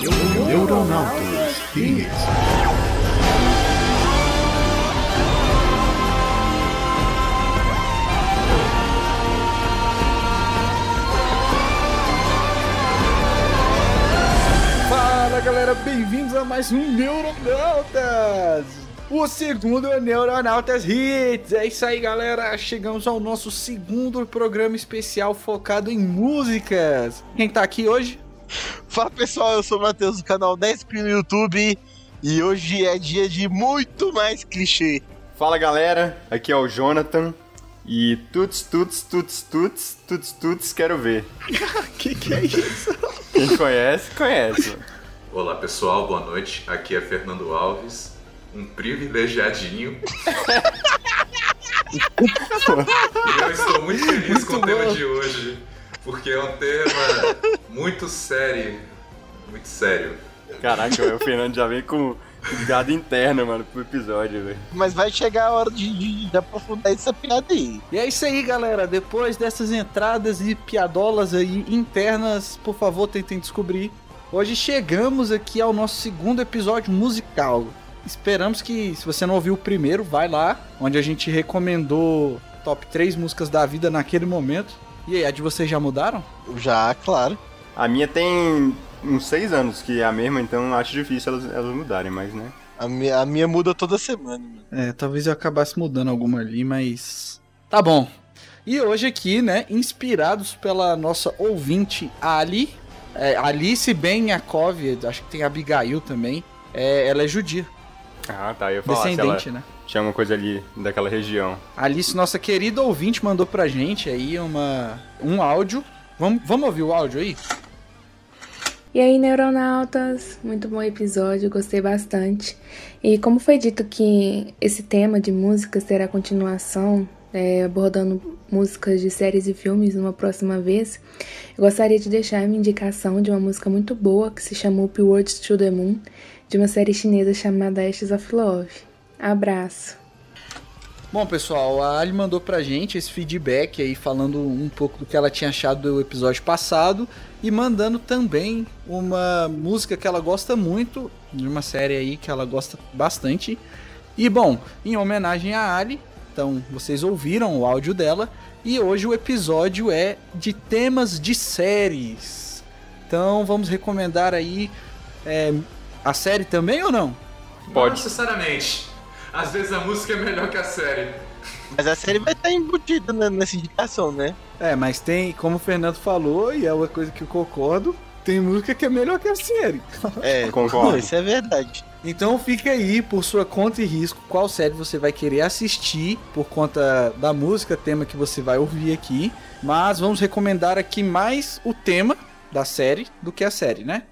Neuronautas Hits. Fala galera, bem-vindos a mais um Neuronautas! O segundo é Neuronautas Hits. É isso aí, galera. Chegamos ao nosso segundo programa especial focado em músicas. Quem tá aqui hoje? Fala pessoal, eu sou o Matheus do canal 10 Pin no YouTube e hoje é dia de muito mais clichê. Fala galera, aqui é o Jonathan e tuts, tuts, tuts, tuts, tuts, tuts, quero ver. que que é isso? Quem conhece, conhece. Olá pessoal, boa noite. Aqui é Fernando Alves, um privilegiadinho. e eu estou muito feliz Muito com o tema bom. de hoje, porque é um tema muito sério. Muito sério. Caraca, o Fernando já vem com piada interna, mano, pro episódio, velho. Mas vai chegar a hora de, de- de aprofundar essa piada aí. E é isso aí, galera. Depois dessas entradas e piadolas aí internas, por favor, tentem descobrir. Hoje chegamos aqui ao nosso segundo episódio musical. Esperamos que, se você não ouviu o primeiro, vai lá, onde a gente recomendou top 3 músicas da vida naquele momento. E aí, a de vocês já mudaram? Já, claro. A minha tem uns seis anos que é a mesma, então acho difícil elas, elas mudarem, mas né. A minha, a minha muda toda semana, mano. É, talvez eu acabasse mudando alguma ali, mas. Tá bom. E hoje aqui, né, inspirados pela nossa ouvinte Ali, é, Alice Ben Yakov, acho que tem Abigail também. É, ela é judia, Ah, tá, eu ia falar se ela descendente, né? tinha uma coisa ali daquela região. Alice, nossa querida ouvinte, mandou pra gente aí uma, um áudio. Vamos, vamos ouvir o áudio aí? E aí, neuronautas? Muito bom episódio, gostei bastante. E como foi dito que esse tema de músicas terá continuação, é, abordando músicas de séries e filmes numa próxima vez, eu gostaria de deixar a minha indicação de uma música muito boa que se chama Words to the Moon, de uma série chinesa chamada Ashes of Love. Abraço! Bom, pessoal, a Ali mandou pra gente esse feedback aí, falando um pouco do que ela tinha achado do episódio passado e mandando também uma música que ela gosta muito, de uma série aí que ela gosta bastante. E bom, em homenagem a Ali, então vocês ouviram o áudio dela e hoje o episódio é de temas de séries. Então vamos recomendar aí é, a série também ou não? Não Pode. necessariamente. Às vezes a música é melhor que a série. Mas a série vai estar embutida né, nessa indicação, né? É, mas tem, como o Fernando falou, e é uma coisa que eu concordo, tem música que é melhor que a série. É, Concordo. Isso é verdade. Então fica aí, por sua conta e risco, qual série você vai querer assistir por conta da música, tema que você vai ouvir aqui. Mas vamos recomendar aqui mais o tema da série do que a série, né?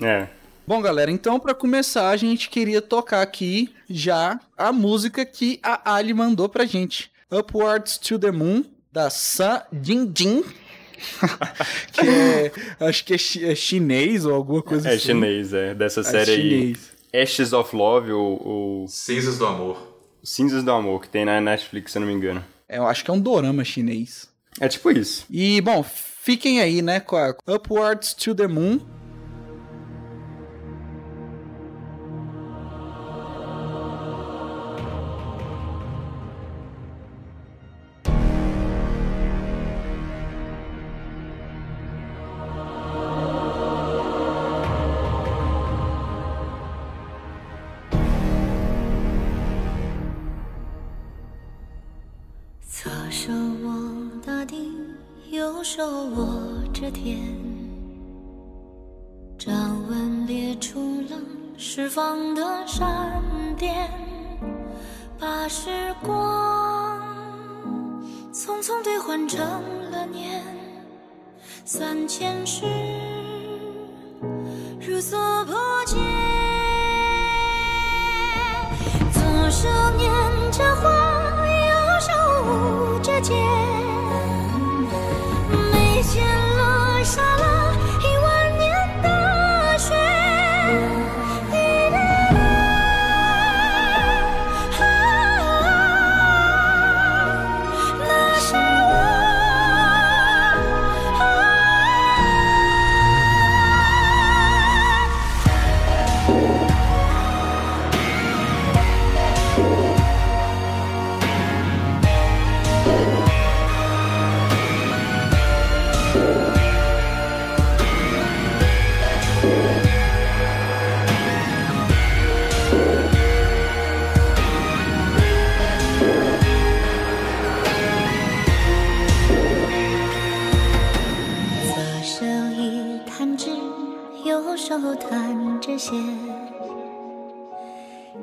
É. Bom, galera, então pra começar, a gente queria tocar aqui já a música que a Ali mandou pra gente. Upwards to the Moon, da Sun Jin Jin. que é, acho que é, chi- é chinês ou alguma coisa É assim. chinês, é. Dessa É série aí. chinês. Ashes of Love, ou, ou Cinzas do Amor. Cinzas do Amor, que tem na Netflix, se eu não me engano. É, eu acho que é um dorama chinês. É tipo isso. E, bom, fiquem aí, né, com a Upwards to the Moon. “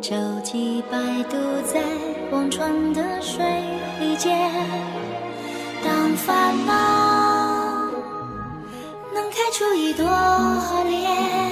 舟楫摆渡在忘川的水间。当烦恼能开出一朵莲，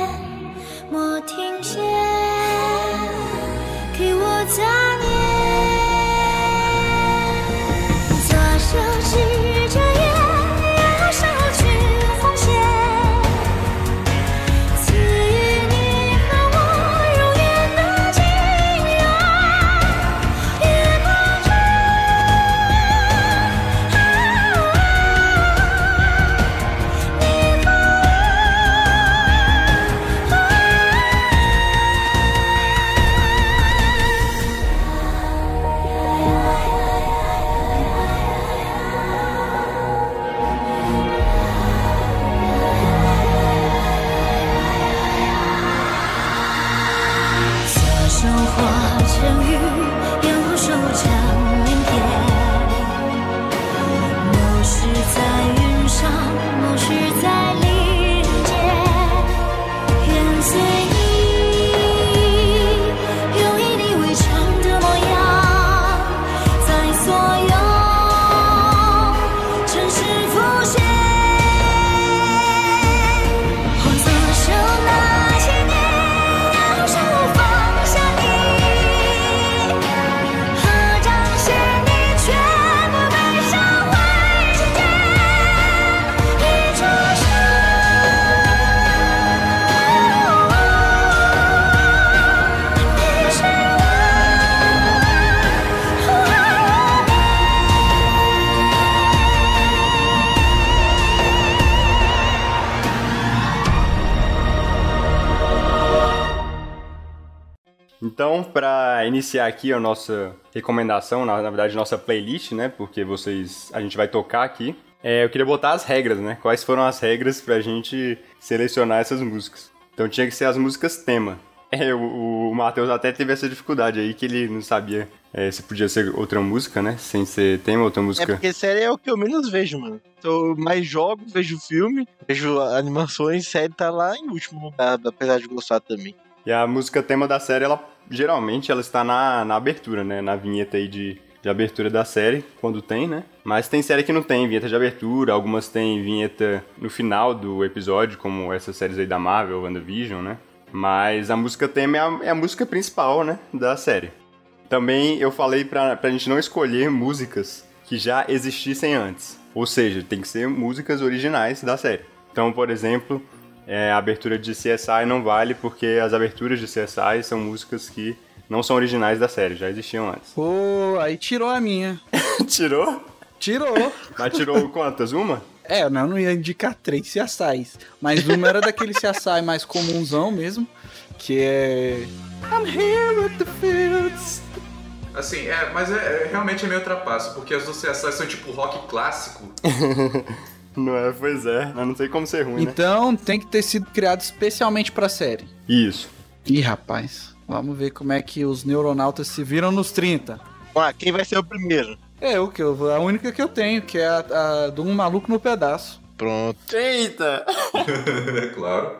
Então, para iniciar aqui a nossa recomendação, na, na verdade, nossa playlist, né? Porque vocês. A gente vai tocar aqui. é, eu queria botar as regras, né? Quais foram as regras pra gente selecionar essas músicas. Então tinha que ser as músicas tema. É, o, o Matheus até teve essa dificuldade aí, que ele não sabia é, se podia ser outra música, né? Sem ser tema, outra É música. porque série é o que eu menos vejo, mano. Eu mais jogo, vejo filme, vejo animações, série tá lá em último lugar, apesar de gostar também. E a música tema da série, ela geralmente ela está na, na abertura, né? Na vinheta aí de, de abertura da série, quando tem, né? Mas tem série que não tem vinheta de abertura, algumas tem vinheta no final do episódio, como essas séries aí da Marvel, WandaVision, né? Mas a música tema é a, é a música principal, né? Da série. Também eu falei pra, pra gente não escolher músicas que já existissem antes. Ou seja, tem que ser músicas originais da série. Então, por exemplo, é, a abertura de CSI não vale porque as aberturas de CSI são músicas que não são originais da série, já existiam antes. Pô, aí tirou a minha. tirou? Tirou. Mas tirou quantas? Uma? É, eu não, ia indicar três CSIs. Mas uma era daquele CSI mais comunzão mesmo, que é. I'm here at the fields. Assim, é, mas é, é- realmente é meio trapaço, porque as do CSI são tipo rock clássico. Não é, pois é. Eu não sei como ser ruim, né? Então tem que ter sido criado especialmente pra série. Isso. Ih, rapaz. Vamos ver como é que os neuronautas se viram nos 30. Ah, quem vai ser o primeiro? É, eu, que eu, a única que eu tenho, que é a, a de um maluco no pedaço. Pronto. Eita! claro.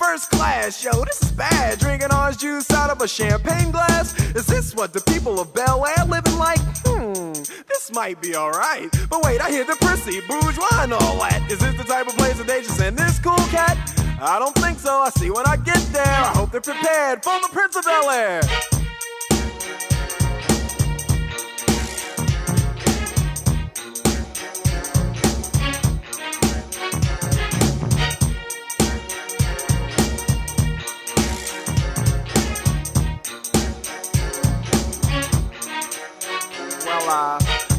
First class. Yo, this is bad. Drinking orange juice out of a champagne glass. Is this what the people of Bel Air living like? Hmm, this might be alright. But wait, I hear the prissy, bourgeois, and all that. Is this the type of place that they just send this cool cat? I don't think so. I see when I get there. I hope they're prepared for the Prince of Bel Air.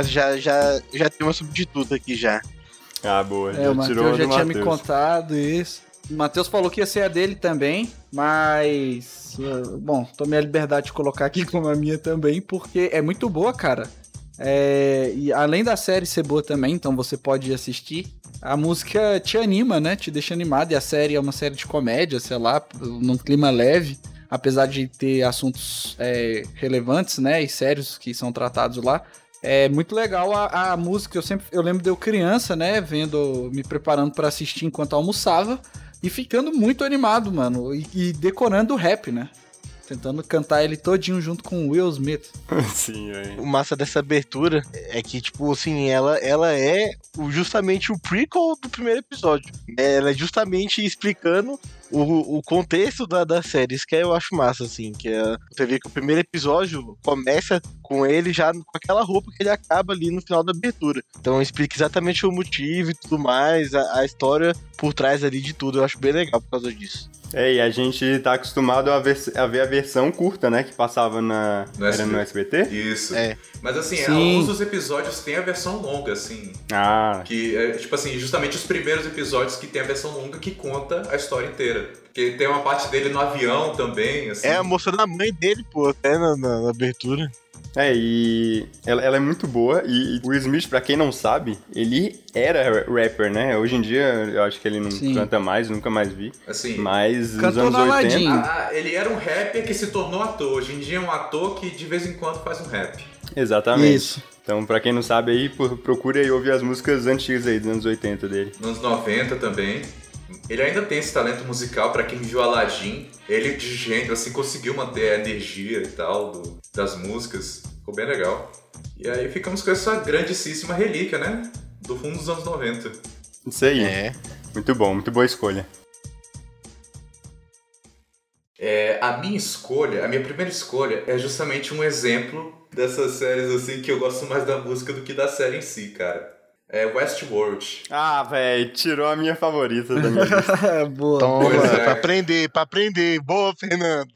Mas já, já, já tem uma substituta aqui já. Ah, boa. É, já o tirou Matheus já tinha me Matheus. contado isso. O Matheus falou que ia ser a dele também, mas. uh, Bom, tomei a liberdade de colocar aqui como a minha também, porque é muito boa, cara. É, e além da série ser boa também, então você pode assistir. A música te anima, né? Te deixa animado. E a série é uma série de comédia, sei lá, num clima leve. Apesar de ter assuntos é, relevantes, né? E sérios que são tratados lá. É muito legal a, a música. Eu sempre eu lembro de eu criança, né? Vendo, me preparando pra assistir enquanto almoçava. E ficando muito animado, mano. E, e decorando o rap, né? Tentando cantar ele todinho junto com o Will Smith. Sim, velho. O massa dessa abertura é que, tipo, assim, ela, ela é justamente o prequel do primeiro episódio. Ela é justamente explicando o, o contexto da, da série. Isso que eu acho massa, assim. Que é, você vê que o primeiro episódio começa com ele já com aquela roupa que ele acaba ali no final da abertura. Então explica exatamente o motivo e tudo mais, a, a história por trás ali de tudo. Eu acho bem legal por causa disso. É, e a gente tá acostumado a ver, a ver a versão curta, né? Que passava na. No era no SBT? Isso. É. Mas assim, Sim. alguns dos episódios têm a versão longa, assim. Ah, Que é, tipo assim, justamente os primeiros episódios que tem a versão longa que conta a história inteira. Porque tem uma parte dele no avião também, assim. É, mostrando a mãe dele, pô, até na, na- na abertura. É, e ela, ela é muito boa. E, e o Will Smith, pra quem não sabe, ele era rapper, né? Hoje em dia eu acho que ele não Sim. canta mais, nunca mais vi. Assim, Mas nos anos no 80. Aladdin. ah, ah, ele era um rapper que se tornou ator. Hoje em dia é um ator que de vez em quando faz um rap. Exatamente. Isso. Então, pra quem não sabe aí, pro- procure aí ouvir as músicas antigas aí, dos anos 80 dele. Nos anos 90 também. Ele ainda tem esse talento musical, pra quem viu Aladdin. Ele de gênero, assim, conseguiu manter a energia e tal do- das músicas. Ficou bem legal. E aí ficamos com essa grandíssima relíquia, né? Do fundo dos anos 90. Isso aí. É. Muito bom, muito boa escolha. É, a minha escolha, a minha primeira escolha é justamente um exemplo dessas séries assim que eu gosto mais da música do que da série em si, cara. É Westworld. Ah, velho, tirou a minha favorita da minha lista. Boa. Toma, Pois é. pra aprender, pra aprender. Boa, Fernando.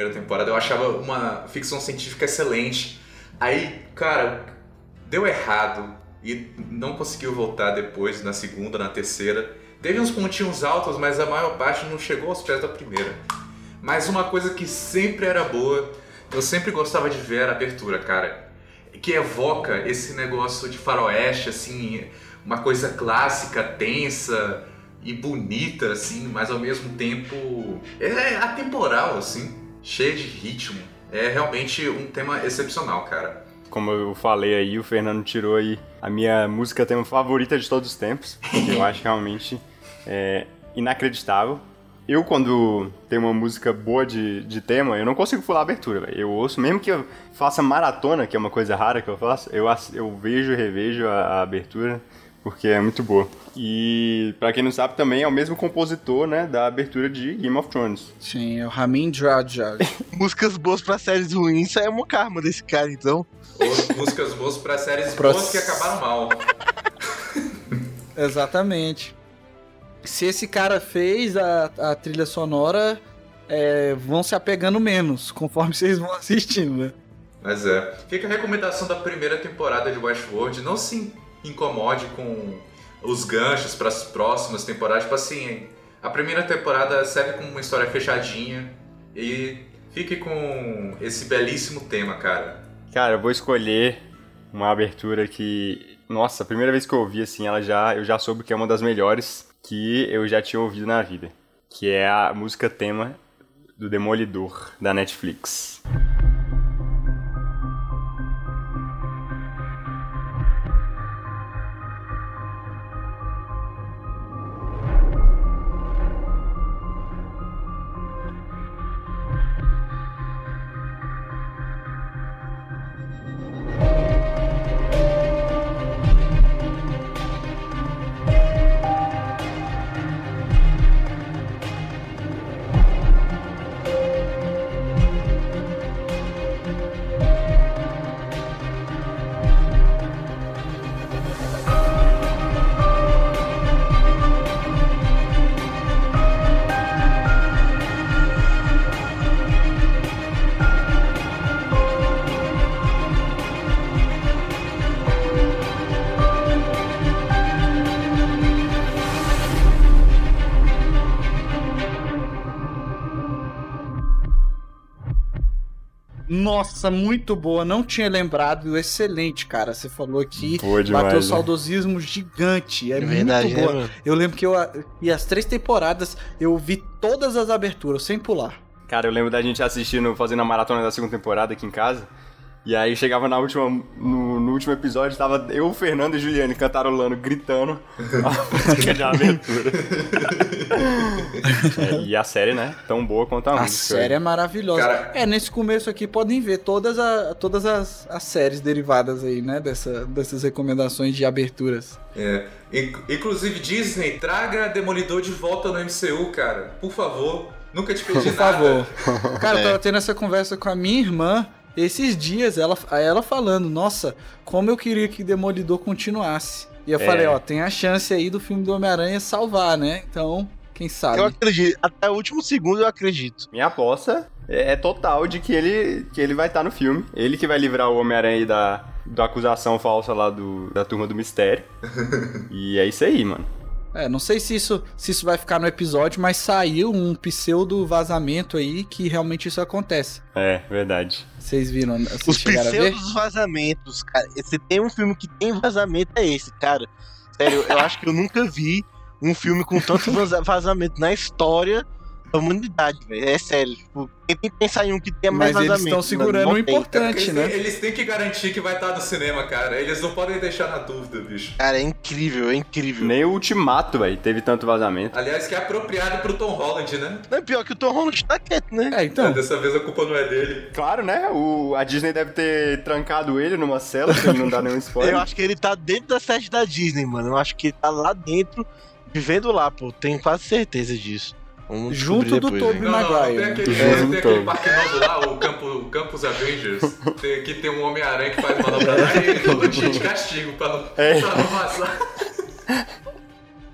Primeira temporada, eu achava uma ficção científica excelente. Aí, cara, deu errado e não conseguiu voltar depois, na segunda, na terceira. Teve uns pontinhos altos, mas a maior parte não chegou aos pés da primeira. Mas uma coisa que sempre era boa, eu sempre gostava de ver a abertura, cara. Que evoca esse negócio de faroeste, assim, uma coisa clássica, tensa e bonita, assim, mas ao mesmo tempo é atemporal, assim, cheia de ritmo. É realmente um tema excepcional, cara. Como eu falei aí, o Fernando tirou aí a minha música tema favorita de todos os tempos, que eu acho realmente é, inacreditável. Eu, quando tem uma música boa de, de tema, eu não consigo pular a abertura. Eu ouço, mesmo que eu faça maratona, que é uma coisa rara que eu faço, eu, eu vejo e revejo a, a abertura, porque é muito boa. E, para quem não sabe, também é o mesmo compositor, né, da abertura de Game of Thrones. Sim, é o Ramin Djadjad. Músicas boas pra séries ruins, isso é um karma desse cara, então. Ou músicas boas pra séries boas que acabaram mal. Exatamente se esse cara fez a, a trilha sonora, é, vão se apegando menos, conforme vocês vão assistindo, né? Mas é. Fica a recomendação da primeira temporada de Westworld. Não se incomode com os ganchos para as próximas temporadas. Tipo assim, a primeira temporada serve como uma história fechadinha e fique com esse belíssimo tema, cara. Cara, eu vou escolher uma abertura que, nossa, a primeira vez que eu ouvi assim, ela já eu já soube que é uma das melhores que eu já tinha ouvido na vida, que é a música tema do Demolidor da Netflix. Nossa, muito boa. Não tinha lembrado. Excelente, cara. Você falou aqui. Boa demais, bateu né? saudosismo gigante. É, É verdade, muito boa. né, mano? eu lembro que eu. E as três temporadas eu vi todas as aberturas, sem pular. Cara, eu lembro da gente assistindo, fazendo a maratona da segunda temporada aqui em casa. E aí chegava na última, no, no último episódio, tava eu, o Fernando e a Juliane cantarolando, gritando a música de aventura. É, e a série, né? Tão boa quanto a, A música. série é maravilhosa. Cara- É, nesse começo aqui podem ver todas, a, todas as, as séries derivadas aí, né? Dessa, dessas recomendações de aberturas. É. Inc- Inclusive, Disney, traga Demolidor de volta no MCU, cara. Por favor. Nunca te pedi Por nada. favor. Cara, eu tava tendo essa conversa com a minha irmã esses dias, ela, ela falando, nossa, como eu queria que Demolidor continuasse. E eu É. falei, ó, tem a chance aí do filme do Homem-Aranha salvar, né? Então, quem sabe. Eu acredito. Até o último segundo eu acredito. Minha aposta é, é total de que ele, que ele vai estar no filme. Ele que vai livrar o Homem-Aranha aí da, da acusação falsa lá do, da turma do mistério. e é isso aí, mano. É, não sei se isso, se isso vai ficar no episódio, mas saiu um pseudo vazamento aí que realmente isso acontece. É, verdade. Vocês viram? Vocês Os pseudos vazamentos, cara. Se tem um filme que tem vazamento, é esse, cara. Sério, eu acho que eu nunca vi um filme com tanto vaza- vazamento na história da humanidade, velho. É sério. Tipo, tentem pensar em um que tenha mais Mas eles vazamento. estão segurando o importante, Eles, né? têm, eles têm que garantir que vai estar no cinema, cara. Eles não podem deixar na dúvida, bicho. Cara, é incrível, é incrível. Nem o Ultimato, velho, teve tanto vazamento. Aliás, que é apropriado pro Tom Holland, né? Não é pior que o Tom Holland tá quieto, né? É, então. Dessa vez a culpa não é dele. Claro, né? O, a Disney deve ter trancado ele numa cela, pra ele não dar nenhum spoiler. Eu acho que ele tá dentro da sede da Disney, mano. Eu acho que ele tá lá dentro, vivendo lá, pô. Tenho quase certeza disso. Vamos Junto do depois, Tobey velho. Não, não, Maguire. tem aquele, É, tem aquele parque novo lá, o, campo, o Campus Avengers, tem- que tem um Homem-Aranha que faz manobra lá e ele todo dia de castigo pra não, É. pra não vazar.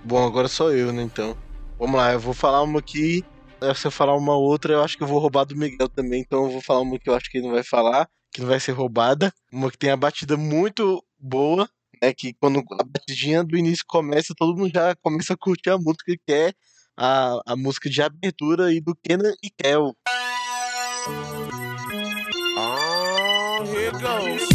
Bom, agora sou eu, né, então. Vamos lá, eu vou falar uma aqui eh, se eu falar uma outra, eu acho que eu vou roubar do Miguel também, então eu vou falar uma que eu acho que ele não vai falar, que não vai ser roubada. Uma que tem a batida muito boa, né? Que quando a batidinha do início começa, todo mundo já começa a curtir a música, que é a, a música de abertura aí do Kenan e Kel. Oh, here goes.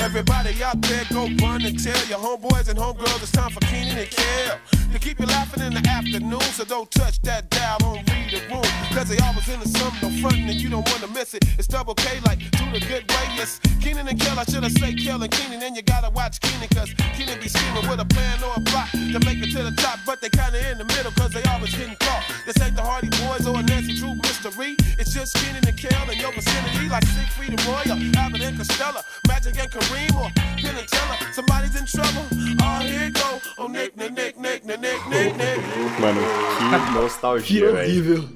Everybody out there, go run and tell your homeboys and homegirls it's time for Keenan and Kel. To keep you laughing in the afternoon, so don't touch that dial on read the room. Cause they always in the summer, no frontin' and you don't wanna miss it. It's double K like do the good way. Yes, Keenan and Kel, I should have say Kel and Keenan, and you gotta watch Keenan, cause Keenan be scheming with a plan or a plot to make it to the top, but they kinda in the middle, cause they always getting caught. This ain't the Hardy Boys or a Nancy Drew mystery. It's just Keenan and Kel in your vicinity, like Siegfried and Roy, or Abbott and Costello, Magic and Kareem, or Tell her somebody's in trouble? Oh, here go. Oh, Nick, Nick, Nick, Nick, Nick, Nick, Nick. Mano, que nostalgia, velho. Que horrível.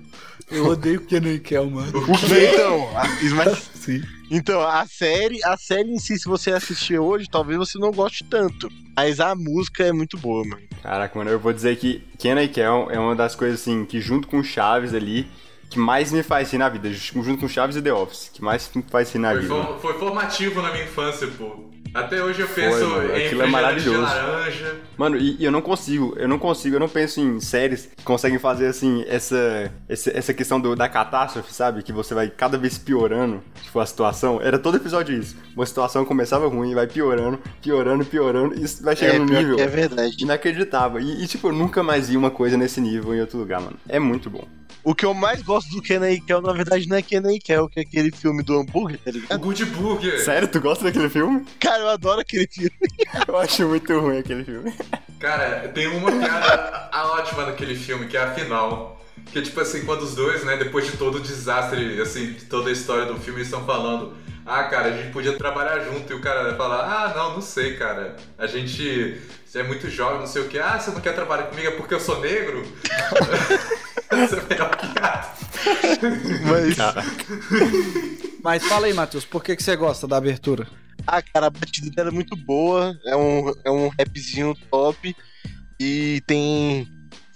Eu odeio o Kenan Kel, mano. O? Então, a, Sim. então, a série, a série em si, se você assistir hoje, talvez você não goste tanto. Mas a música é muito boa, mano. Caraca, mano, eu vou dizer que Kenan Kel é uma das coisas assim que junto com Chaves ali que mais me faz rir na vida, junto com Chaves e The Office, que mais me faz rir na foi vida. For, foi formativo na minha infância, pô. Até hoje eu Foi, penso mano, em aquilo é maravilhoso. de laranja. Mano, e, e eu não consigo, eu não consigo, eu não penso em séries que conseguem fazer assim, essa, essa, essa questão do, da catástrofe, sabe? Que você vai cada vez piorando, tipo, a situação. Era todo episódio isso. Uma situação começava ruim, vai piorando, piorando, piorando, e isso vai É, chegando num pior nível é verdade. inacreditável. E, e, tipo, eu nunca mais vi uma coisa nesse nível em outro lugar, mano. É muito bom. O que eu mais gosto do Kenan e Kel, na verdade, não é Kenan e Kel, que é aquele filme do hambúrguer, tá O ligado? Good Burger. Sério, tu gosta daquele filme? Cara, eu adoro aquele filme. Eu acho muito ruim aquele filme. Cara, tem uma piada a- ótima naquele filme, que é a final. Que é tipo assim, quando os dois, né, depois de todo o desastre, assim, de toda a história do filme, estão falando, ah, cara, a gente podia trabalhar junto, e o cara fala, ah, não, não sei, cara. A gente você é muito jovem, não sei o que. Ah, você não quer trabalhar comigo é porque eu sou negro? Essa é a melhor piada. Mas, Mas fala aí, Matheus, por que, que você gosta da abertura? ah, cara, a batida dela é muito boa. É um, é um rapzinho top. E tem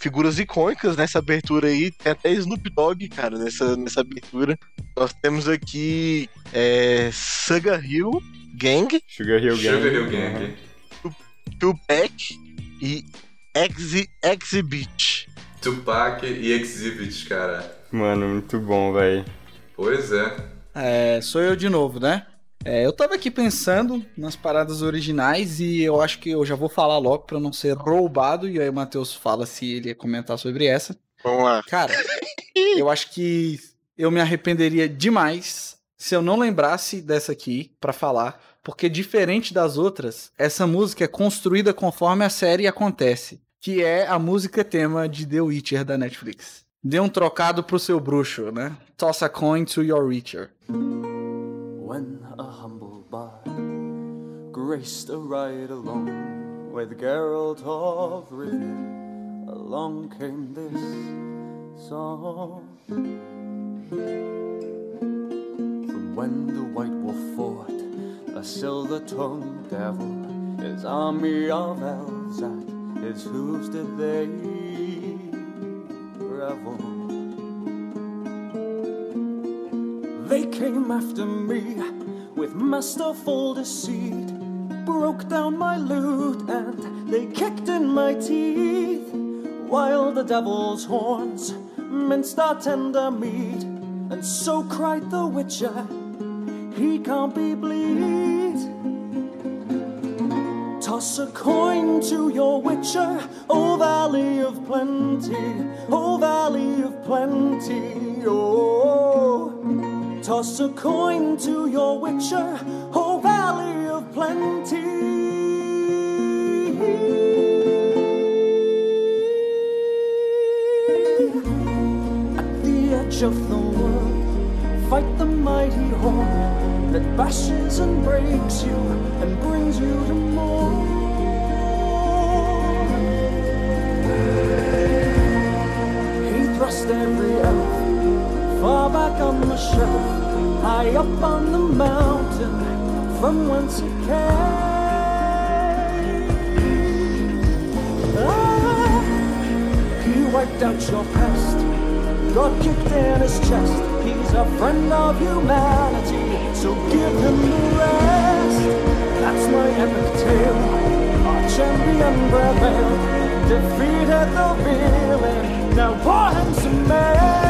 figuras icônicas nessa abertura aí. Tem até Snoop Dogg, cara, nessa, nessa abertura. Nós temos aqui é, Sugar Hill Gang, Sugar Hill Gang. Sugar Hill Gang. Tupac e Exi, Exhibit. Tupac e Exhibit, cara. Mano, muito bom, velho. Pois é. É, sou eu de novo, né? É, eu tava aqui pensando nas paradas originais e eu acho que eu já vou falar logo pra não ser roubado. E aí o Matheus fala se ele ia comentar sobre essa. Vamos lá. Cara, eu acho que eu me arrependeria demais se eu não lembrasse dessa aqui pra falar, porque diferente das outras, essa música é construída conforme a série acontece, que é a música tema de The Witcher da Netflix. Dê um trocado pro seu bruxo, né? Toss a coin to your Witcher. When a humble bard graced a ride along with Geralt of Rivia, along came this song. From when the White Wolf fought a silver-tongued devil, his army of elves at his hooves did they revel. They came after me with masterful deceit, broke down my lute and they kicked in my teeth, while the devil's horns minced our tender meat, and so cried the witcher, he can't be bleed. Toss a coin to your witcher, O Valley of Plenty, O Valley of Plenty, oh. Toss a coin to your witcher, O Valley of Plenty. At the edge of the world, fight the mighty horn that bashes and breaks you and brings you to more. He thrust every elf far back on the shelf, high up on the mountain, from whence it came. Ah, he wiped out your past, got kicked in his chest. He's a friend of humanity, so give him the rest. That's my epic tale. Our champion prevailed, defeated the villain. Now pour him some.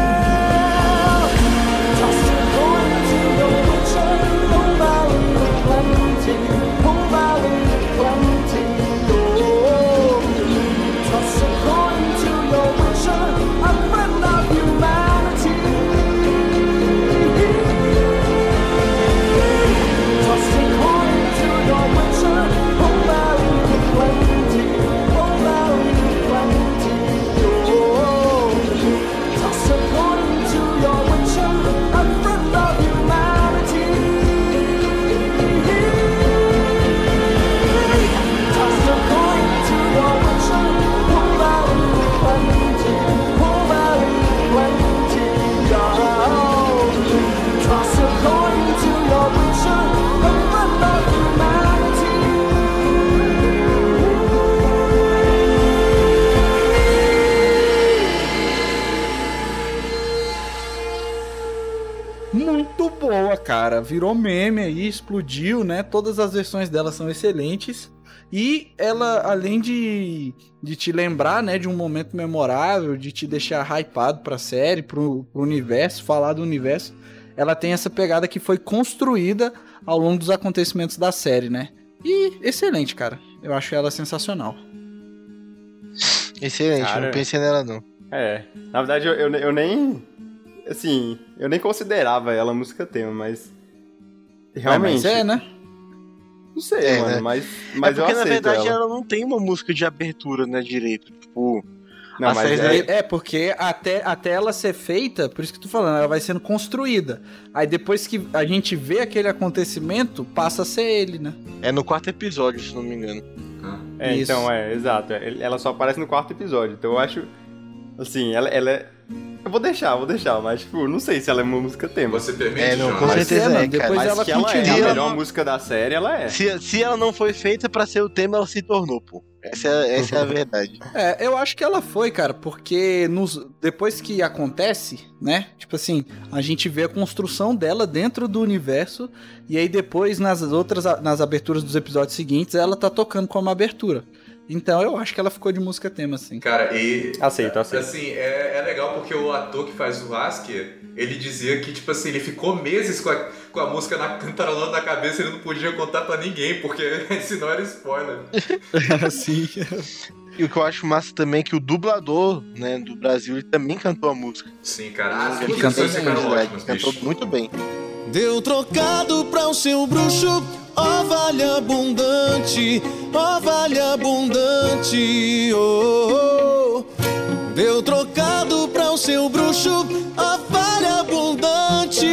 Cara. Virou meme aí, explodiu, né? Todas as versões dela são excelentes. E ela, além de, de te lembrar, né, de um momento memorável, de te deixar hypado pra série, pro, pro universo, falar do universo, ela tem essa pegada que foi construída ao longo dos acontecimentos da série, né? E excelente, cara. Eu acho ela sensacional. Excelente, Cara. não pensei nela não. É, na verdade eu, eu, eu nem. Assim, eu nem considerava ela música tema, mas. Realmente. mas é, né? Não sei, É, mano, né? mas, É mas eu porque na aceito verdade ela. ela não tem uma música de abertura, né, direito. Tipo, Não, mas série é, É, porque até, até ela ser feita, por isso que eu tô falando, ela vai sendo construída. Aí depois que a gente vê aquele acontecimento, passa a ser ele, né? é no quarto episódio, se não me engano. É, Isso. então, é, exato. é, Ela só aparece no quarto episódio. Então eu acho. Assim, ela, ela é. Eu vou deixar, vou deixar, mas, tipo, não sei se ela é uma música tema. Você permite, É, não, João? com Mas certeza é, é, cara. depois mas ela que ela é continua. a melhor música da série, ela é. Se, se ela não foi feita pra ser o tema, ela se tornou, pô. Essa é, essa é a verdade. É, eu acho que ela foi, cara, porque nos, depois que acontece, né? Tipo assim, a gente vê a construção dela dentro do universo, e aí depois nas outras, nas aberturas dos episódios seguintes, ela tá tocando como abertura. Então eu acho que ela ficou de música tema, assim. Cara, e. Aceito, aceito. Assim, é, é legal porque o ator que faz o Asker, ele dizia que, tipo assim, ele ficou meses com a, com a música na, cantarolando na cabeça e ele não podia contar pra ninguém, porque senão era spoiler. assim. E o que eu acho massa também é que o dublador, né, do Brasil, ele também cantou a música. Sim, cara. Ah, As Ele cantou ficaram verdade, ótimas, cantou bicho. muito bem. Deu trocado pra o seu bruxo, ó vale abundante, ó vale abundante, oh, oh. Deu trocado pra o seu bruxo, ó vale abundante.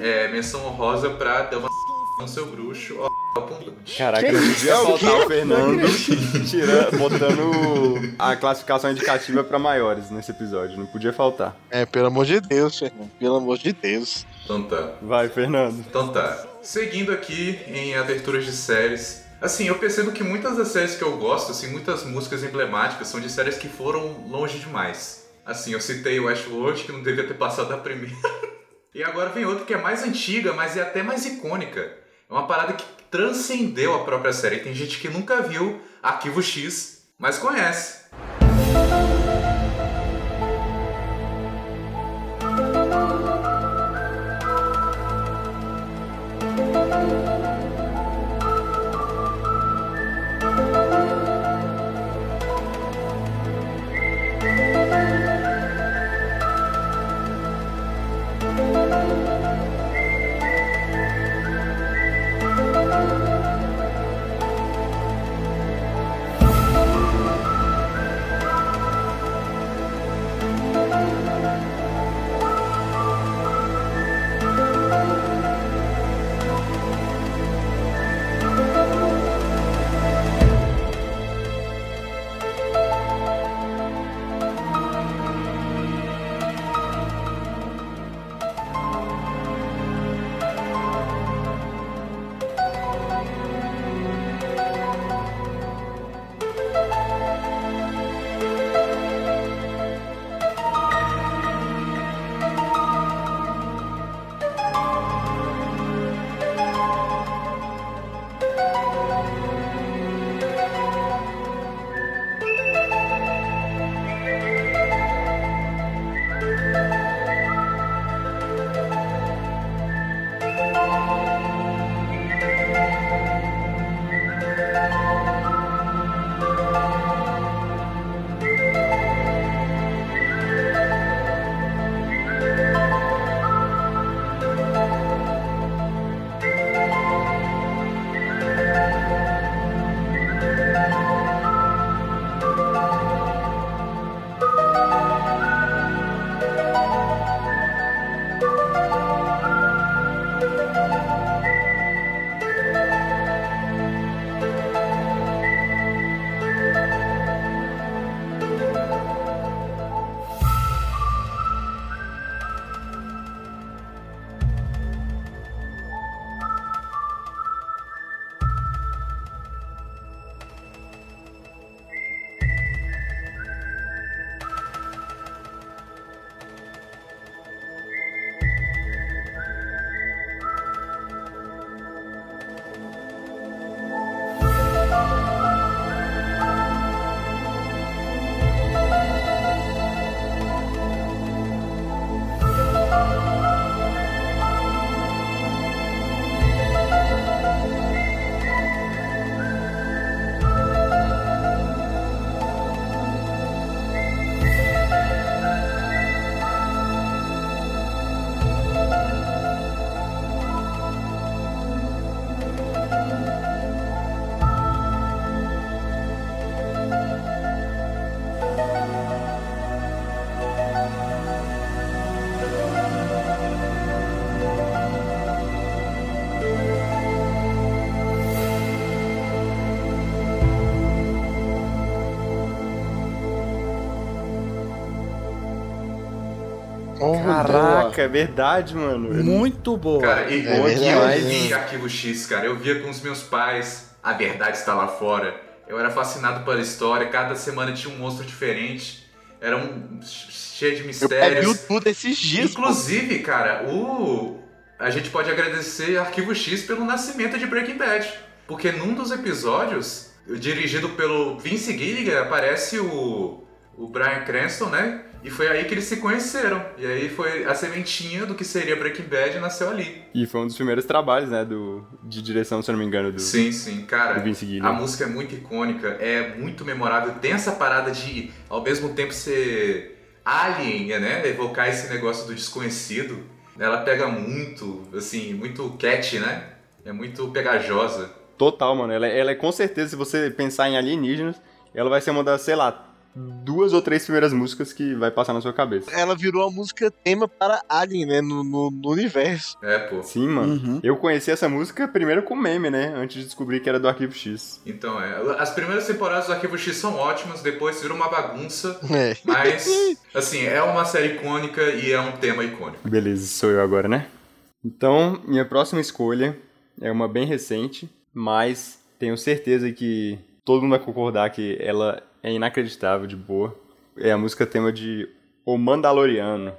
É, menção honrosa pra dar no seu bruxo. Ó, Caraca, não podia faltar o Fernando tirando, botando a classificação indicativa pra maiores nesse episódio. Não podia faltar. É, pelo amor de Deus, Fernando. Pelo amor de Deus. Então tá. Vai, Fernando. Então tá. Seguindo aqui em aberturas de séries. Assim, eu percebo que muitas das séries que eu gosto, assim, muitas músicas emblemáticas são de séries que foram longe demais. Assim, eu citei o Ashworld, que não devia ter passado da primeira. e agora vem outra que é mais antiga, mas é até mais icônica. É uma parada que transcendeu a própria série. Tem gente que nunca viu Arquivo X, mas conhece. Caraca, é verdade, mano. Muito boa. Cara, e, É verdade, eu vi? Arquivo X, cara. Eu via com os meus pais. A verdade está lá fora. Eu era fascinado pela história. Cada semana tinha um monstro diferente. Era um cheio de Eu mistérios. viu tudo esses dias. pô. Inclusive, cara, o a gente pode agradecer Arquivo X pelo nascimento de Breaking Bad, porque num dos episódios, dirigido pelo Vince Gilligan, aparece o o Bryan Cranston, né? E foi aí que eles se conheceram. E aí foi a sementinha do que seria Breaking Bad nasceu ali. E foi um dos primeiros trabalhos, né, do, de direção, se eu não me engano, do... Sim, sim, cara. A música é muito icônica, é muito memorável. Tem essa parada de, ao mesmo tempo, ser alien, né? Evocar esse negócio do desconhecido. Ela pega muito, assim, muito catchy, né? É muito pegajosa. Total, mano. Ela, ela é com certeza, se você pensar em alienígenas, ela vai ser uma das, sei lá, duas ou três primeiras músicas que vai passar na sua cabeça. Ela virou a música tema para Alien, né? No, no, no universo. É, pô. Sim, mano. Uhum. Eu conheci essa música primeiro com meme, né? Antes de descobrir que era do Arquivo X. Então, é. As primeiras temporadas do Arquivo X são ótimas, depois vira uma bagunça. É. Mas, assim, é uma série icônica e é um tema icônico. Beleza, sou eu agora, né? Então, minha próxima escolha é uma bem recente, mas tenho certeza que todo mundo vai concordar que ela é inacreditável de boa. É a música tema de O Mandaloriano.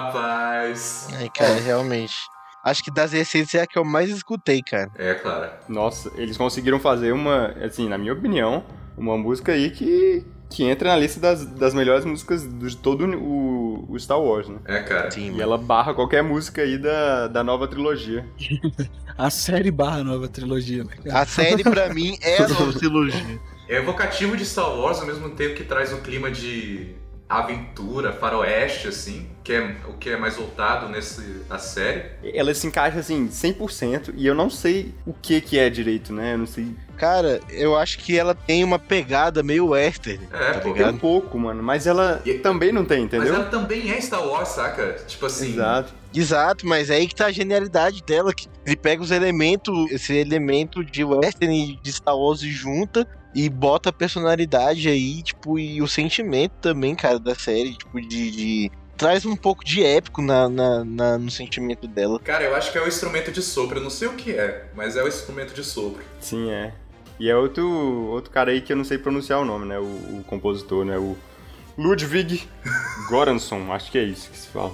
Rapaz. Ai, cara, realmente. Acho que das recentes é a que eu mais escutei, cara. É, claro. Nossa, eles conseguiram fazer uma, assim, na minha opinião, uma música aí que, que entra na lista das, das melhores músicas de todo o, o Star Wars, né? É, cara. Sim, E mano. ela barra qualquer música aí da, da nova trilogia. A série barra nova trilogia, né? A série, pra mim, é a nova trilogia. É evocativo de Star Wars ao mesmo tempo que traz um clima de aventura, faroeste, assim, que é o que é mais voltado nesse a série. Ela se encaixa assim 100% e eu não sei o que que é direito, né? Eu não sei. Cara, eu acho que ela tem uma pegada meio western. É, tá pô. Tem um pouco, mano, mas ela E- também não tem, Mas entendeu? ela também é Star Wars, saca? Tipo assim. Exato. Exato, mas é aí que tá a genialidade dela, que ele pega os elementos, esse elemento de western e de Star Wars e junta e bota a personalidade aí, tipo, e o sentimento também, cara, da série, tipo, de... de- Traz um pouco de épico na, na- na- no sentimento dela. Cara, eu acho que é o instrumento de sopro. Eu não sei o que é, mas é o instrumento de sopro. Sim, é. E é outro, outro cara aí que eu não sei pronunciar o nome, né? O, o compositor, né? O Ludwig Göransson, acho que é isso que se fala.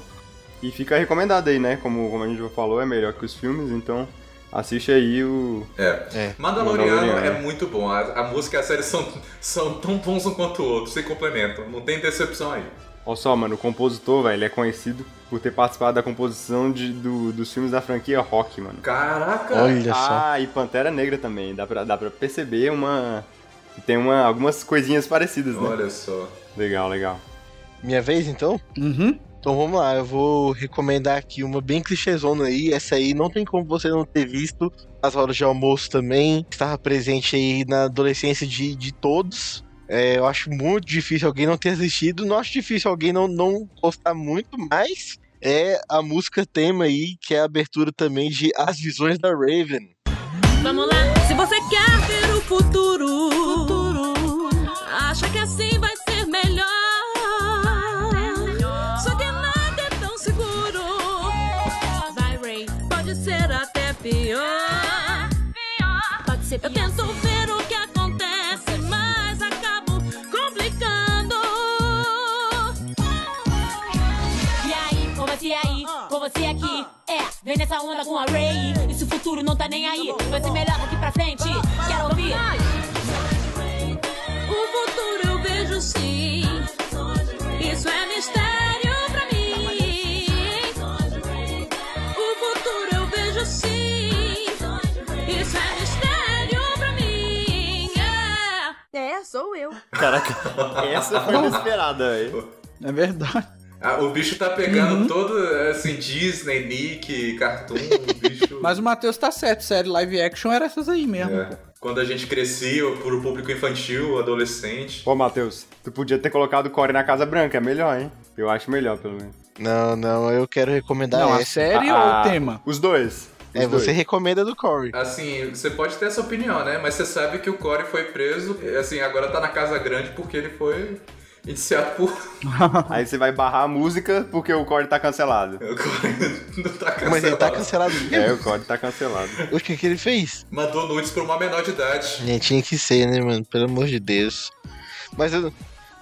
E fica recomendado aí, né? Como, como a gente já falou, é melhor que os filmes, então assiste aí o. É. É. Mandaloriano, Mandaloriano. é muito bom. A, a música e a série são, são tão bons um quanto o outro, se complementam. Não tem decepção aí. Olha só, mano, o compositor, velho, ele é conhecido por ter participado da composição de, do- dos filmes da franquia Rock, mano. Caraca! Olha só. Ah, e Pantera Negra também. Dá pra, dá pra perceber uma. Tem uma, algumas coisinhas parecidas, né? Olha só. Legal, legal. Minha vez, então? Uhum. Então vamos lá, eu vou recomendar aqui uma bem clichêzona aí. Essa aí não tem como você não ter visto. As horas de almoço também. Estava presente aí na adolescência de, de todos. É, eu acho muito difícil alguém não ter assistido. Não acho difícil alguém não, não gostar muito, mas é a música tema aí, que é a abertura também de As Visões da Raven. Vamos lá. Se você quer ver o futuro, acha que assim até pior. Pode ser Eu tento ver o que acontece, mas acabo complicando. E aí, com você aí, com você aqui. É, vem nessa onda com a Ray. E se o futuro não tá nem aí, vai ser melhor daqui pra frente. Quero ouvir. O futuro eu vejo sim. Isso é mistério Caraca, essa foi inesperada, velho. É verdade. Ah, o bicho tá pegando todo, assim, Disney, Nick, Cartoon, o bicho... Mas o Matheus tá certo, série live action era essas aí mesmo. É. Quando a gente crescia, pro público infantil, adolescente. Pô, Matheus, tu podia ter colocado o Core na Casa Branca, é melhor, hein? Eu acho melhor, pelo menos. Não, não, eu quero recomendar Não, a essa. série Ah, ou o tema? Os dois. Os É, dois. você recomenda do Corey. Assim, você pode ter essa opinião, né? Mas você sabe que o Corey foi preso, e, assim, agora tá na Casa Grande porque ele foi indiciado por... Aí você vai barrar a música porque o Core tá cancelado. O Corey não tá cancelado. Mas ele tá cancelado mesmo. É, o Core tá cancelado. O que, que ele fez? Mandou nudes pra uma menor de idade. É, tinha que ser, né, mano? Pelo amor de Deus. Mas eu.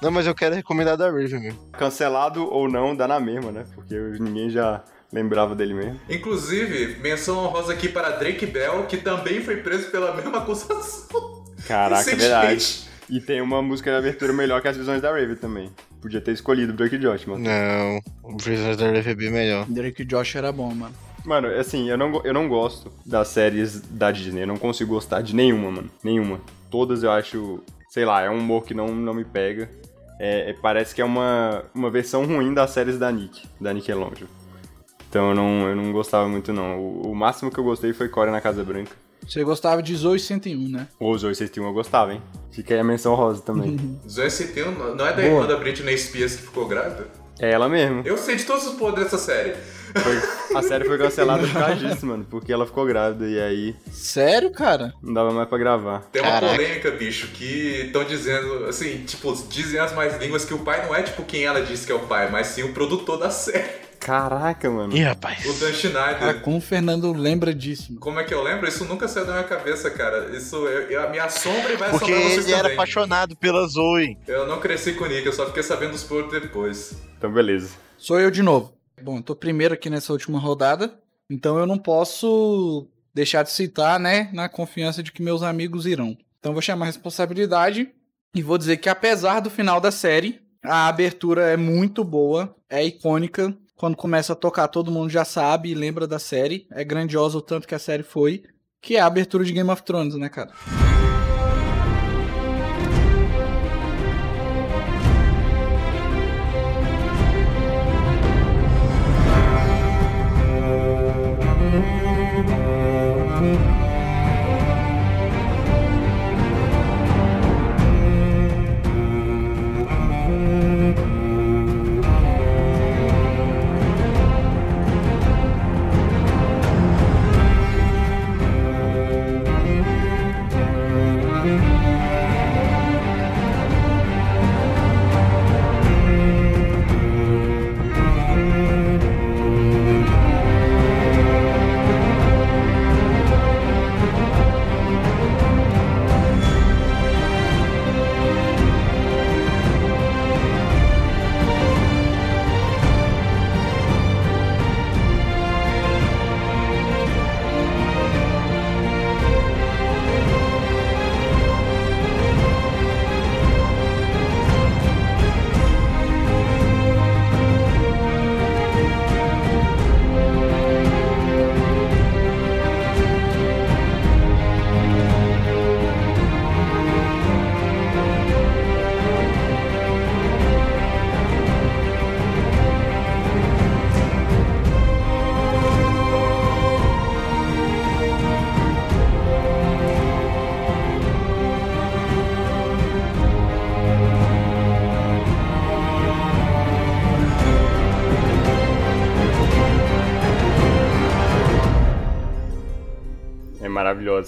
Não, mas eu quero recomendar da Raven. Cancelado ou não, dá na mesma, né? Porque ninguém já lembrava dele mesmo. Inclusive, menção honrosa aqui para Drake Bell, que também foi preso pela mesma acusação. Caraca, é verdade. E tem uma música de abertura melhor que as visões da Raven também. Podia ter escolhido o Drake Josh, mano. Não, o Prisoners da Raven é bem melhor. Drake Josh era bom, mano. Mano, assim, eu não, eu não gosto das séries da Disney. Eu não consigo gostar de nenhuma, mano. Nenhuma. Todas eu acho, sei lá, é um humor que não, não me pega. É, é- parece que é uma, uma versão ruim das séries da Nick, da Nickelodeon. Então eu não, eu não gostava muito, não. O, o máximo que eu gostei foi Core na Casa Branca. Você gostava de Zoe 101, né? Ou os 861 eu gostava, hein? Fica aí a menção rosa também. Zoe 101 não é da Boa. irmã da Britney Spears que ficou grávida? é ela mesmo. Eu sei de todos os podres dessa série. Foi- a série foi cancelada por causa disso, mano. Porque ela ficou grávida e aí Sério, cara? não dava mais pra gravar. Tem uma Caraca. polêmica, bicho, que estão dizendo, assim, tipo, dizem as mais línguas que o pai não é tipo quem ela disse que é o pai, mas sim o produtor da série. Caraca, mano. Ih, rapaz. O Dan Schneider. Ah, como o Fernando lembra disso? mano. Como é que eu lembro? Isso nunca saiu da minha cabeça, cara. Isso eu, eu- me assombra e vai Porque assombrar vocês ele era também. apaixonado pela Zoe. Eu não cresci com o Nick, eu só fiquei sabendo dos podres depois. Então, beleza. Sou eu de novo. Bom, eu tô primeiro aqui nessa última rodada, então eu não posso deixar de citar, né, na confiança de que meus amigos irão. Então eu vou chamar a responsabilidade e vou dizer que apesar do final da série, a abertura é muito boa, é icônica. Quando começa a tocar, todo mundo já sabe e lembra da série. É grandiosa o tanto que a série foi, que é a abertura de Game of Thrones, né, cara?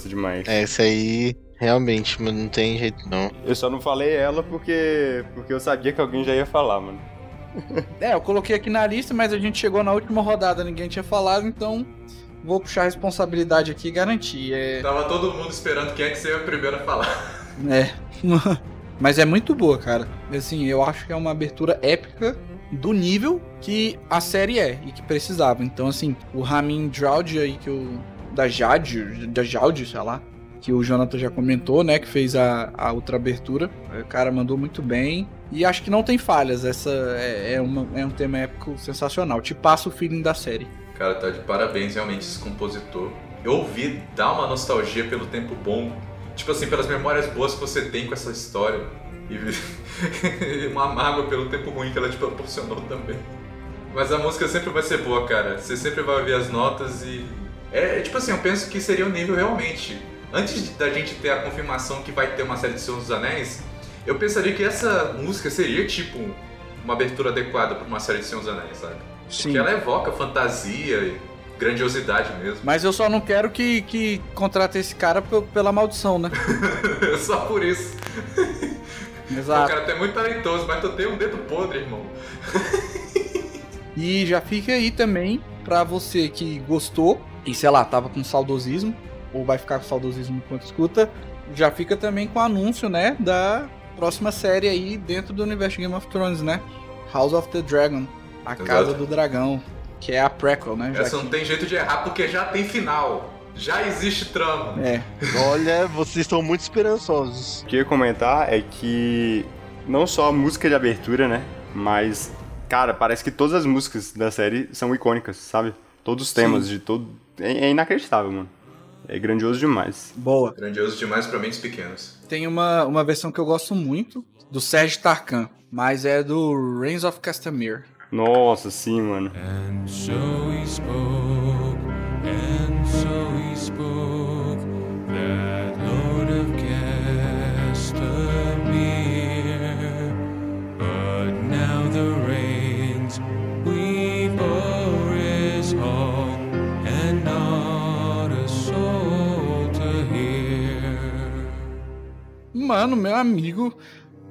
Demais. Essa aí, realmente, mano, não tem jeito não. Eu só não falei ela porque porque eu sabia que alguém já ia falar, mano. É, eu coloquei aqui na lista, mas a gente chegou na última rodada, ninguém tinha falado, então vou puxar a responsabilidade aqui e garantir. É, Tava todo mundo esperando quem é que seria o primeiro a falar. é. mas é muito boa, cara. Assim, eu acho que é uma abertura épica do nível que a série é e que precisava. Então, assim, o Ramin Djawadi aí que o da Jade, da Jaude, sei lá, que o Jonathan já comentou, né, que fez a, a outra abertura. O cara mandou muito bem. E acho que não tem falhas. Essa é, é, uma, é um tema épico sensacional. Te passa o feeling da série. Cara, tá de parabéns realmente esse compositor. Eu ouvi dar uma nostalgia pelo tempo bom. Tipo assim, pelas memórias boas que você tem com essa história. E uma mágoa pelo tempo ruim que ela te proporcionou também. Mas a música sempre vai ser boa, cara. Você sempre vai ouvir as notas e. É, tipo assim, eu penso que seria o nível realmente. Antes da gente ter a confirmação que vai ter uma série de Senhor dos Anéis, eu pensaria que essa música seria tipo uma abertura adequada para uma série de Senhor dos Anéis, sabe? Sim. Porque ela evoca fantasia e grandiosidade mesmo. Mas eu só não quero que, que contrate esse cara pela maldição, né? Só por isso. O Exato. cara tu é muito talentoso, mas tu tem um dedo podre, irmão. E já fica aí também pra você que gostou e sei lá, tava com saudosismo ou vai ficar com saudosismo enquanto escuta, já fica também com o anúncio, né, da próxima série aí dentro do universo Game of Thrones, né? House of the Dragon, a Exato. Casa do Dragão, que é a prequel, né? já Essa não que- tem jeito de errar porque já tem final. Já existe trama. É, Olha, vocês estão muito esperançosos. O que eu ia comentar é que não só a música de abertura, né? Mas, cara, parece que todas as músicas da série são icônicas, sabe? Todos os temas de todo. É, é inacreditável, mano. É grandioso demais. boa. Grandioso demais pra mentes pequenas. Tem uma, uma versão que eu gosto muito do Sérgio Tarkan, mas é do Reigns of Castamere. Nossa, sim, mano. And so he spoke, and so he spoke, that Mano, meu amigo,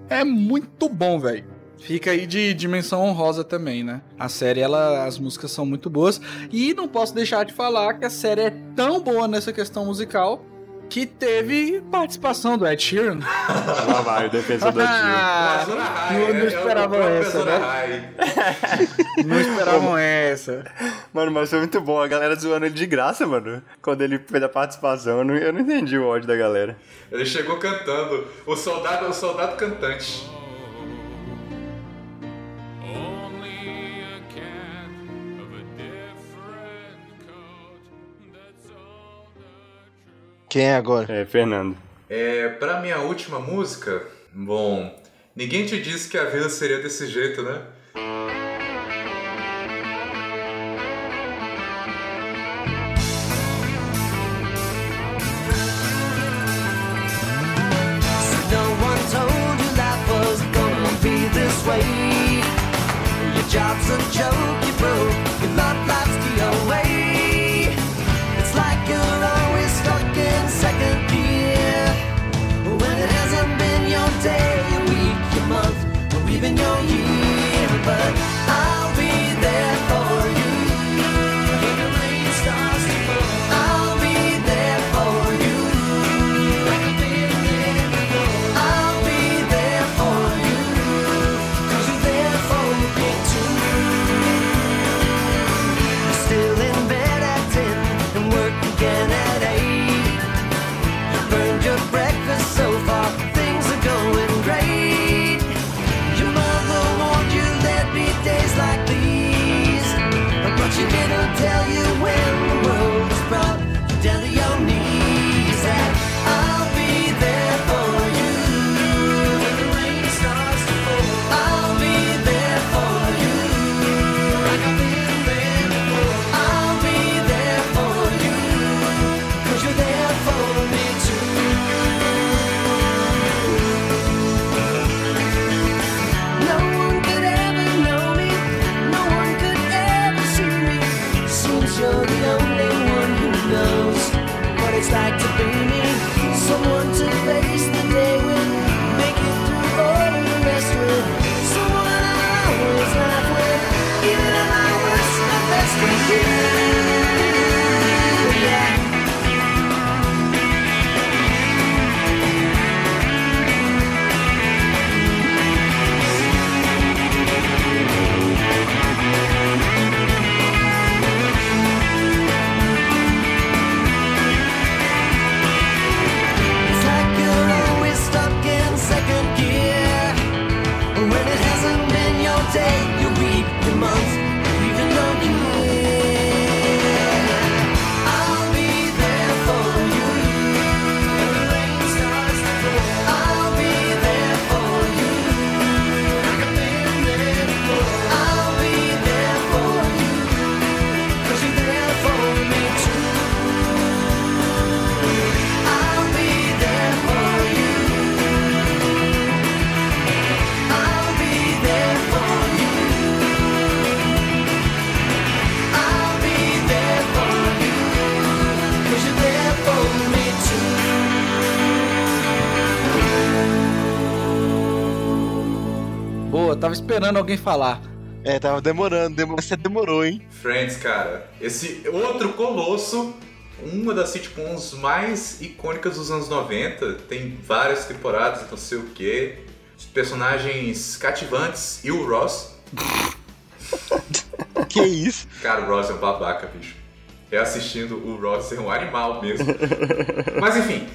é muito bom, velho. Fica aí de dimensão honrosa também, né? A série, ela, as músicas são muito boas. E não posso deixar de falar que a série é tão boa nessa questão musical que teve participação do Ed Sheeran. Lá vai, o defensor da Jill. Ah, Azura High, não, é- não esperavam essa, né? High. Não esperavam essa. Mano, mas foi muito bom. A galera zoando ele de graça, mano. Quando ele fez a participação, eu não, eu não entendi o ódio da galera. Ele chegou cantando. O soldado, o soldado cantante. Quem é agora? É, Fernando. É, pra minha última música, bom, ninguém te disse que a vida seria desse jeito, né? Esperando alguém falar. É, tava demorando, demorou. Você demorou, hein? Friends, cara. Esse outro colosso, uma das sitcoms mais icônicas dos anos 90. Tem várias temporadas, não sei o quê. Personagens cativantes e o Ross. Que isso? Cara, o Ross é um babaca, bicho. Reassistindo, o Ross é um animal mesmo. Mas enfim,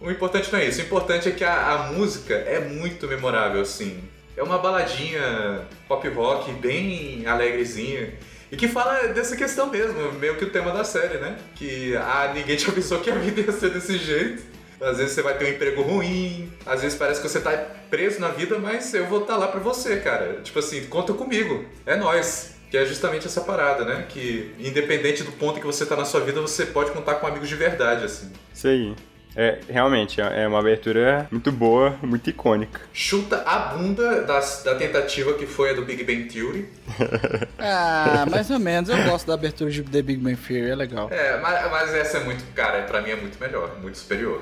o importante não é isso. O importante é que a, a música é muito memorável, assim. É uma baladinha pop rock bem alegrezinha. E que fala dessa questão mesmo, meio que o tema da série, né? Que ah, ninguém te avisou que a vida ia ser desse jeito. Às vezes você vai ter um emprego ruim, às vezes parece que você tá preso na vida, mas eu vou estar lá pra você, cara. Tipo assim, conta comigo, é nós. Que é justamente essa parada, né? Que independente do ponto que você tá na sua vida, você pode contar com amigos de verdade, assim. Isso aí. É, realmente, é é uma abertura muito boa, muito icônica. Chuta a bunda das- da tentativa que foi a do Big Bang Theory. Ah, mais ou menos. Eu gosto da abertura de The Big Bang Theory, é legal. É, mas, mas essa é muito, cara, pra mim é muito melhor, muito superior.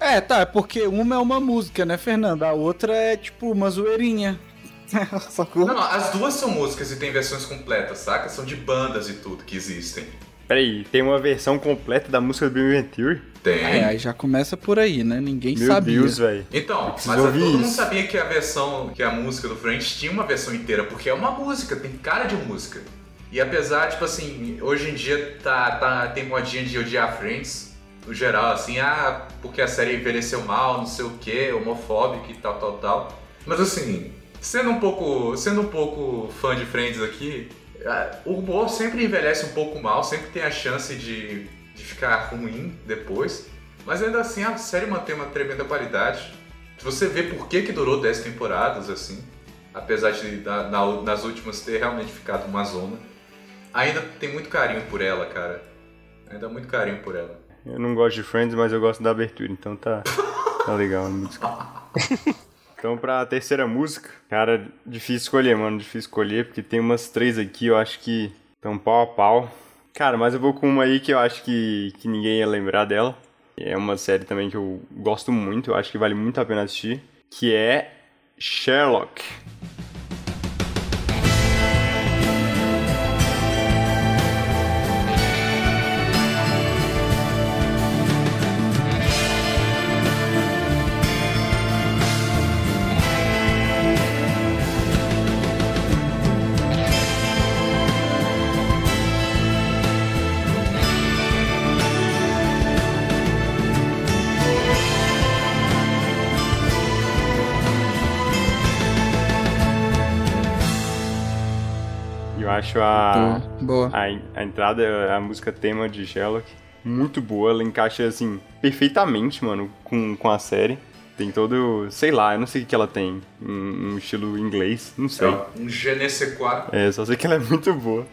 É, tá, é porque uma é uma música, né, Fernanda? A outra é tipo uma zoeirinha. Sacou? Não, não, as duas são músicas e tem versões completas, saca? São de bandas e tudo que existem. Peraí, tem uma versão completa da música do Big Bang Theory? Tem. É, aí já começa por aí, né? Ninguém Meu sabia. Deus, velho. Então, mas todo ouvir mundo isso. sabia que a versão, que a música do Friends tinha uma versão inteira, porque é uma música, tem cara de música. E apesar, tipo assim, hoje em dia tá, tá, tem modinha de odiar Friends, no geral, assim, ah, porque a série envelheceu mal, não sei o que, homofóbico e tal, tal, tal. Mas assim, sendo um pouco, sendo um pouco fã de Friends aqui, ah, o humor sempre envelhece um pouco mal, sempre tem a chance de, de ficar ruim depois. Mas ainda assim a série mantém uma tremenda qualidade. Se você vê por que, que durou 10 temporadas, assim, apesar de na- na- nas últimas ter realmente ficado uma zona, ainda tem muito carinho por ela, cara. Ainda muito carinho por ela. Eu não gosto de Friends, mas eu gosto da abertura, então tá, tá legal. me desculpa. Então, pra terceira música, cara, difícil escolher, mano. Difícil escolher, porque tem umas três aqui, eu acho que estão pau a pau. Cara, mas eu vou com uma aí que eu acho que, que ninguém ia lembrar dela. É uma série também que eu gosto muito, eu acho que vale muito a pena assistir. Que é Sherlock. A, a entrada, a música tema de Sherlock, muito boa. Ela encaixa, assim, perfeitamente, mano, com, com a série. Tem todo, sei lá, eu não sei o que ela tem. Um, um estilo inglês, não sei. Um ne sais quoi. É, só sei que ela é muito boa.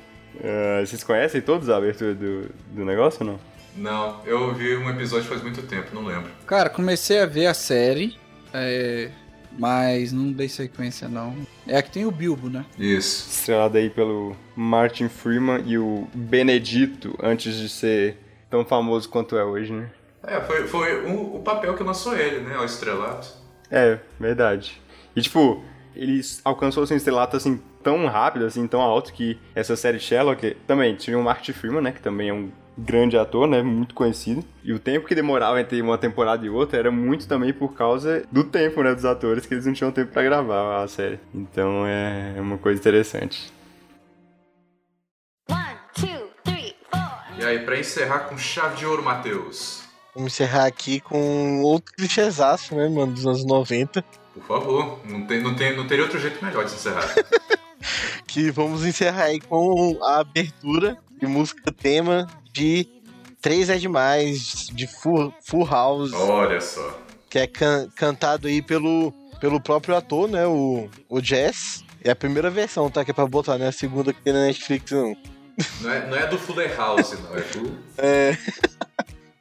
Ah, vocês conhecem todos a abertura do, do negócio ou não? Não, eu vi um episódio faz muito tempo, não lembro. Cara, comecei a ver a série, é, mas não dei sequência não. É a que tem o Bilbo, né? Isso. Estrelada aí pelo Martin Freeman e o Benedito, antes de ser tão famoso quanto é hoje, né? É, foi, foi o, o papel que lançou ele, né? O estrelato. É, verdade. E tipo, eles alcançou seu estrelato assim tão rápido, assim, tão alto que essa série Sherlock também tinha o Martin Freeman, né, que também é um grande ator, né, muito conhecido. E o tempo que demorava entre uma temporada e outra era muito também por causa do tempo, né, dos atores, que eles não tinham tempo pra gravar a série. Então é uma coisa interessante. E aí, pra encerrar com chave de ouro, Matheus. Vamos encerrar aqui com outro clichêzaço, né, mano, dos anos 90. Por favor, não, tem, não, tem, não teria outro jeito melhor de encerrar. Que vamos encerrar aí com a abertura de música tema de Três é Demais, de Full, Full House. Olha só. que é can- cantado aí pelo, pelo próprio ator, né? O, o Jess. É a primeira versão, tá? Que é pra botar, né? A segunda aqui na Netflix, não. Não é, não é do Fuller House, não. É do. É.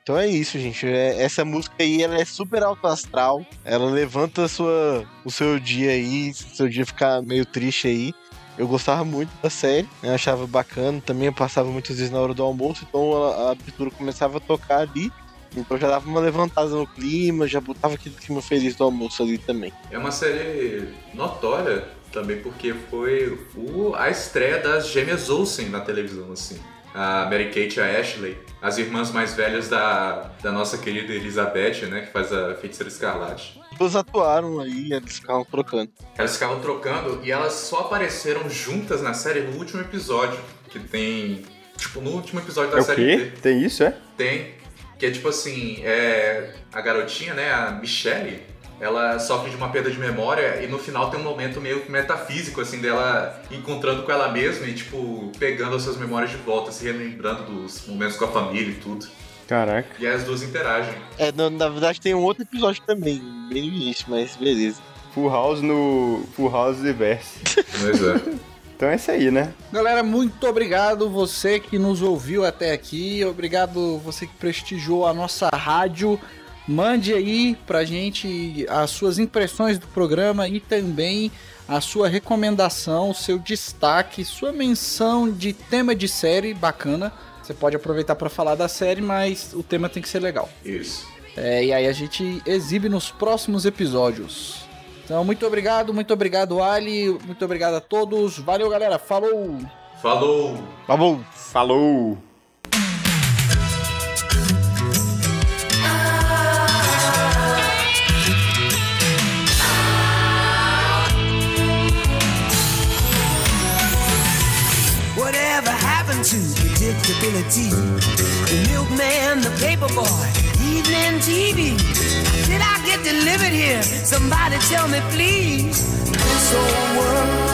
Então é isso, gente. É- essa música aí, ela é super alto astral. Ela levanta sua, o seu dia aí, se o seu dia ficar meio triste aí. Eu gostava muito da série, né? achava bacana. Também eu passava muitas vezes na hora do almoço, então a, abertura começava a tocar ali. Então já dava uma levantada no clima, já botava aquele clima feliz do almoço ali também. É uma série notória também porque foi o, a estreia das gêmeas Olsen na televisão, assim. A Mary Kate e a Ashley, as irmãs mais velhas da, da nossa querida Elizabeth, né, que faz a Feiticeira Escarlate. Duas atuaram aí, eles ficavam trocando. Elas ficavam trocando e elas só apareceram juntas na série no último episódio, que tem... Tipo, no último episódio da É o série quê? Tem isso, é? tem, que é tipo assim, é, a garotinha, né, a Michelle, ela sofre de uma perda de memória e no final tem um momento meio que metafísico, assim, dela encontrando com ela mesma e, tipo, pegando as suas memórias de volta, se relembrando dos momentos com a família e tudo. Caraca. E aí as duas interagem. É, na, na verdade tem um outro episódio também, bem no início, mas beleza. Full House no Full House Verse. Pois é. Então é isso aí, né? Galera, muito obrigado você que nos ouviu até aqui. Obrigado você que prestigiou a nossa rádio. Mande aí pra gente as suas impressões do programa e também a sua recomendação, seu destaque, sua menção de tema de série bacana. Você pode aproveitar para falar da série, mas o tema tem que ser legal. Isso. É, e aí a gente exibe nos próximos episódios. Então, muito obrigado, muito obrigado, Ali. Muito obrigado a todos. Valeu, galera. Falou! Falou! Falou! Falou! Predictability? The milkman, the paper boy, evening TV. Did I get delivered here? Somebody tell me, please. This old world's